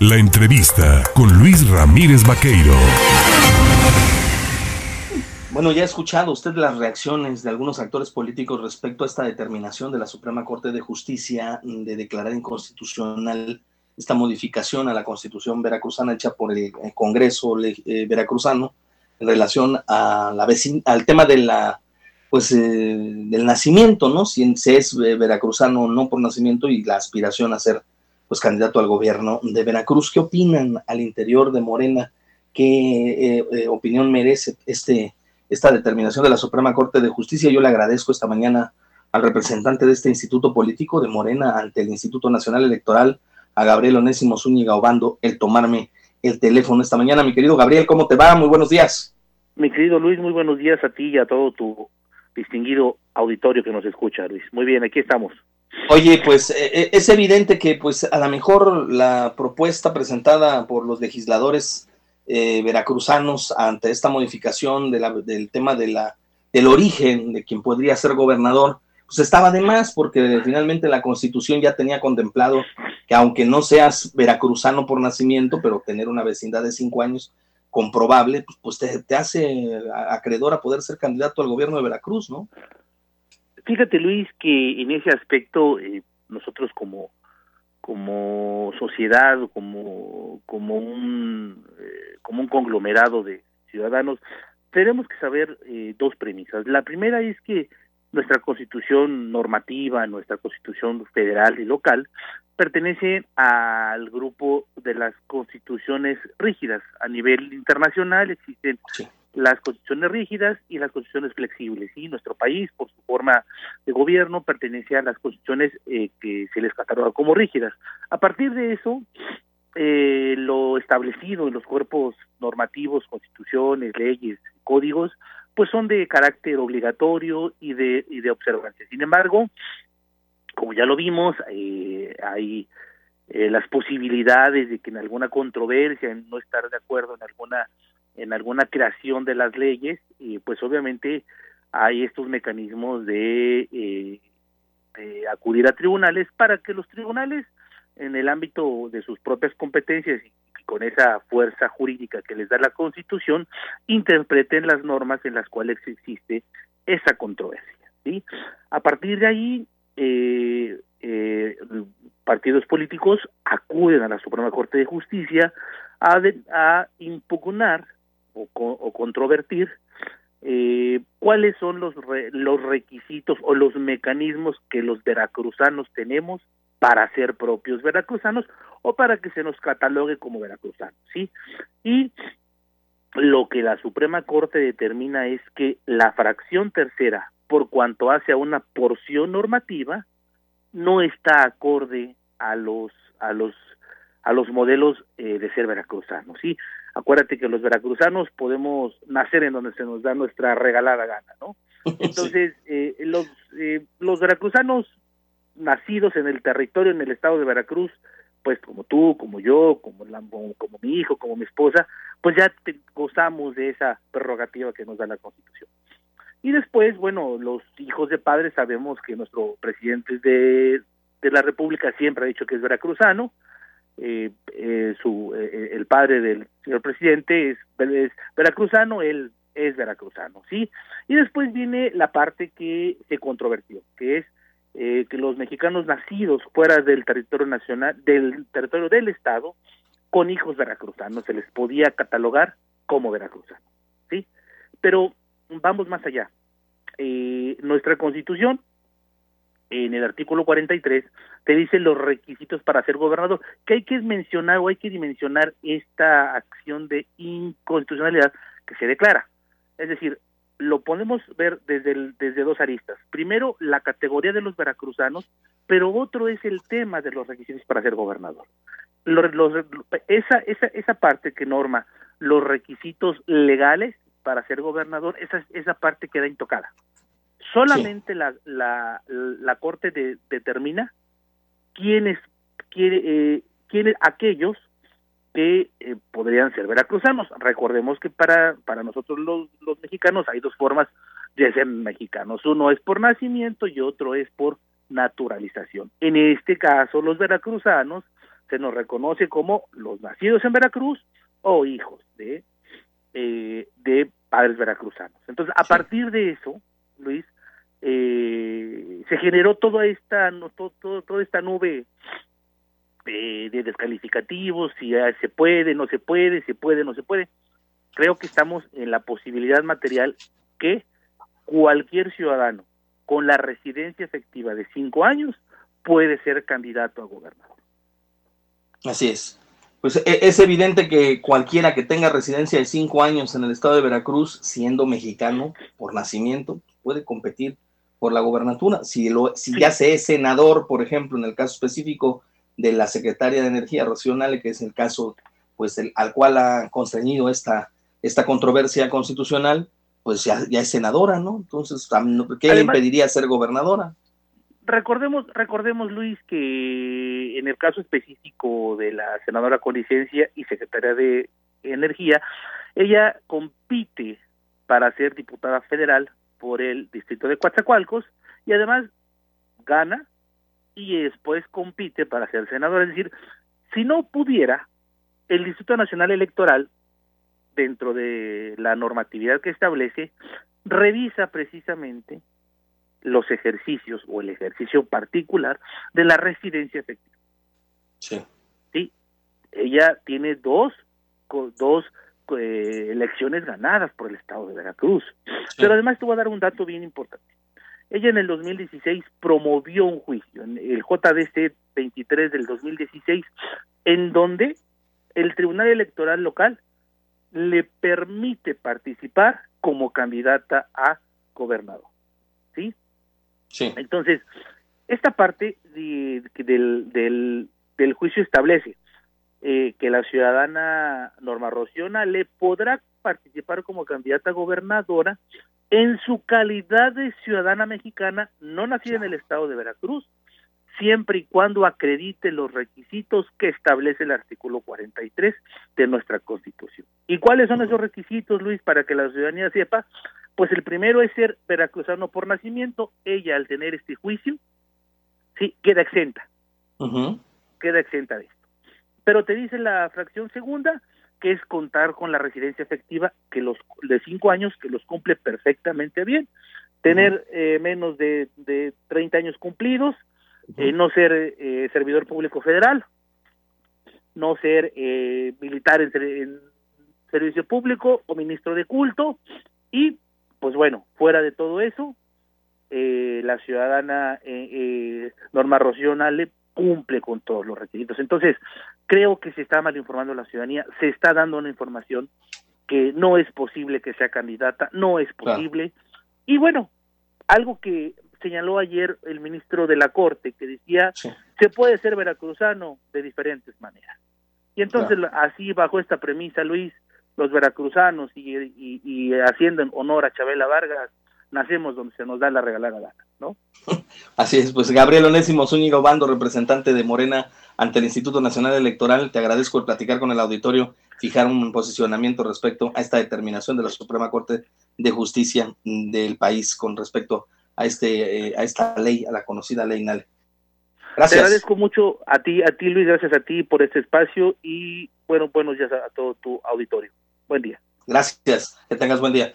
La entrevista con Luis Ramírez Vaqueiro. Bueno, ya ha escuchado usted las reacciones de algunos actores políticos respecto a esta determinación de la Suprema Corte de Justicia de declarar inconstitucional esta modificación a la Constitución veracruzana hecha por el Congreso eh, veracruzano en relación al tema pues eh, del nacimiento, ¿no? Si es eh, veracruzano o no por nacimiento y la aspiración a ser pues candidato al gobierno de Veracruz. ¿Qué opinan al interior de Morena? ¿Qué opinión merece este esta determinación de la Suprema Corte de Justicia. Yo le agradezco esta mañana al representante de este instituto político de Morena ante el Instituto Nacional Electoral, a Gabriel Onésimo Zúñiga Obando, el tomarme el teléfono esta mañana. Mi querido Gabriel, ¿cómo te va? Muy buenos días. Mi querido Luis, muy buenos días a ti y a todo tu distinguido auditorio que nos escucha, Luis. Muy bien, aquí estamos. Oye, pues eh, eh, es evidente que pues a lo mejor la propuesta presentada por los legisladores eh, veracruzanos ante esta modificación del tema de la, del origen de quien podría ser gobernador, pues estaba de más porque finalmente la constitución ya tenía contemplado que aunque no seas veracruzano por nacimiento, pero tener una vecindad de cinco años comprobable, pues, pues te, hace acreedor a poder ser candidato al gobierno de Veracruz, ¿no? Fíjate Luis que en ese aspecto eh, nosotros como como sociedad, como, como, un, eh, como un conglomerado de ciudadanos, tenemos que saber eh, dos premisas. La primera es que nuestra constitución normativa, nuestra constitución federal y local, pertenece al grupo de las constituciones rígidas. A nivel internacional existen las constituciones rígidas y las constituciones flexibles. Y nuestro país, por su forma de gobierno, pertenece a las constituciones eh, que se les cataloga como rígidas. A partir de eso, eh, lo establecido en los cuerpos normativos, constituciones, leyes, códigos, pues son de carácter obligatorio y de, y de observancia. Sin embargo, como ya lo vimos, eh, hay las posibilidades de que en alguna controversia, en no estar de acuerdo en alguna en alguna creación de las leyes y pues obviamente hay estos mecanismos de, eh, de acudir a tribunales para que los tribunales en el ámbito de sus propias competencias y con esa fuerza jurídica que les da la Constitución interpreten las normas en las cuales existe esa controversia. ¿sí? A partir de ahí, eh, eh, partidos políticos acuden a la Suprema Corte de Justicia a, a impugnar o, controvertir eh, cuáles son los, los requisitos o los mecanismos que los veracruzanos tenemos para ser propios veracruzanos o para que se nos catalogue como veracruzanos, ¿sí? Y lo que la Suprema Corte determina es que la fracción tercera, por cuanto hace a una porción normativa, no está acorde a los a los a los modelos eh, de ser veracruzanos, ¿sí? Acuérdate que los veracruzanos podemos nacer en donde se nos da nuestra regalada gana, ¿no? Entonces, eh, los, eh, los veracruzanos nacidos en el territorio, en el estado de Veracruz, pues como tú, como yo, como, la, como, mi hijo, como mi esposa, pues ya gozamos de esa prerrogativa que nos da la Constitución. Y después, bueno, los hijos de padres sabemos que nuestro presidente de, de la República siempre ha dicho que es veracruzano, eh, eh, su, eh, eh, el padre del señor presidente es, veracruzano, él es veracruzano, ¿sí? Y después viene la parte que se controvertió, que es eh, que los mexicanos nacidos fuera del territorio nacional, del territorio del Estado, con hijos veracruzanos, se les podía catalogar como veracruzanos, ¿sí? Pero vamos más allá. Eh, nuestra constitución en el artículo 43 te dice los requisitos para ser gobernador, que hay que mencionar o hay que dimensionar esta acción de inconstitucionalidad que se declara. Es decir, lo podemos ver desde, desde dos aristas. Primero, la categoría de los veracruzanos, pero otro es el tema de los requisitos para ser gobernador. Los, esa, esa, esa parte que norma los requisitos legales para ser gobernador, esa, esa parte queda intocada. Solamente la, la, la Corte determina quiénes, quiere, eh, quiénes aquellos que eh, podrían ser veracruzanos. Recordemos que para, para nosotros los, los mexicanos hay dos formas de ser mexicanos. Uno es por nacimiento y otro es por naturalización. En este caso, los veracruzanos se nos reconoce como los nacidos en Veracruz o hijos de, eh, de padres veracruzanos. Entonces, a partir de eso, Luis, eh, se generó toda esta, no, toda esta nube eh, de descalificativos, si se puede, no se puede, se puede, no se puede. Creo que estamos en la posibilidad material que cualquier ciudadano con la residencia efectiva de cinco años puede ser candidato a gobernador. Así es. Pues e, es evidente que cualquiera que tenga residencia de cinco años en el estado de Veracruz, siendo mexicano por nacimiento, puede competir por la gobernatura. Si, lo, si ya se es senador, por ejemplo, en el caso específico de la secretaria de Energía, Rocío que es el caso pues al cual ha constreñido esta, esta controversia constitucional, pues ya, ya es senadora, ¿no? Entonces, ¿qué le impediría ser gobernadora? Recordemos, recordemos, Luis, que en el caso específico de la senadora con licencia y secretaria de Energía, ella compite para ser diputada federal por el distrito de Coatzacoalcos y además gana y después compite para ser senador. Es decir, si no pudiera, el Instituto Nacional Electoral, dentro de la normatividad que establece, revisa precisamente los ejercicios o el ejercicio particular de la residencia efectiva. Sí. Sí, ella tiene dos, dos eh, elecciones ganadas por el estado de Veracruz. Pero además te voy a dar un dato bien importante. Ella en el 2016 promovió un juicio, en el JDC 23 del 2016, en donde el Tribunal Electoral local le permite participar como candidata a gobernador. ¿Sí? Sí. Entonces, esta parte del, del, del, juicio establece eh, que la ciudadana Norma Rociona le podrá participar como candidata a gobernadora en su calidad de ciudadana mexicana no nacida en el estado de Veracruz, siempre y cuando acredite los requisitos que establece el artículo 43 de nuestra Constitución. ¿Y cuáles son esos requisitos, Luis, para que la ciudadanía sepa? Pues el primero es ser veracruzano por nacimiento. Ella, al tener este juicio, sí, queda exenta. Queda exenta de esto. Pero te dice la fracción segunda que es contar con la residencia efectiva que los de cinco años que los cumple perfectamente bien, tener eh, menos de, de 30 años cumplidos, eh, no ser eh, servidor público federal, no ser militar en, servicio público o ministro de culto y pues bueno, fuera de todo eso, la ciudadana Norma Rocío Nale cumple con todos los requisitos. Entonces, creo que se está mal informando la ciudadanía, se está dando una información que no es posible que sea candidata, no es posible. Y bueno, algo que señaló ayer el ministro de la Corte, que decía, se puede ser veracruzano de diferentes maneras. Y entonces, así, bajo esta premisa, Luis, los veracruzanos y, y, y haciendo honor a Chabela Vargas, nacemos donde se nos da la regalada gana, ¿no? Así es, pues Gabriel Onésimo Zúñiga Bando, representante de Morena ante el Instituto Nacional Electoral, te agradezco el platicar con el auditorio, fijar un posicionamiento respecto a esta determinación de la Suprema Corte de Justicia del país con respecto a este eh, a esta ley, a la conocida ley NALE. Gracias. Te agradezco mucho a ti, a ti Luis, gracias a ti por este espacio y bueno, buenos días a todo tu auditorio. Buen día. Gracias, que tengas buen día.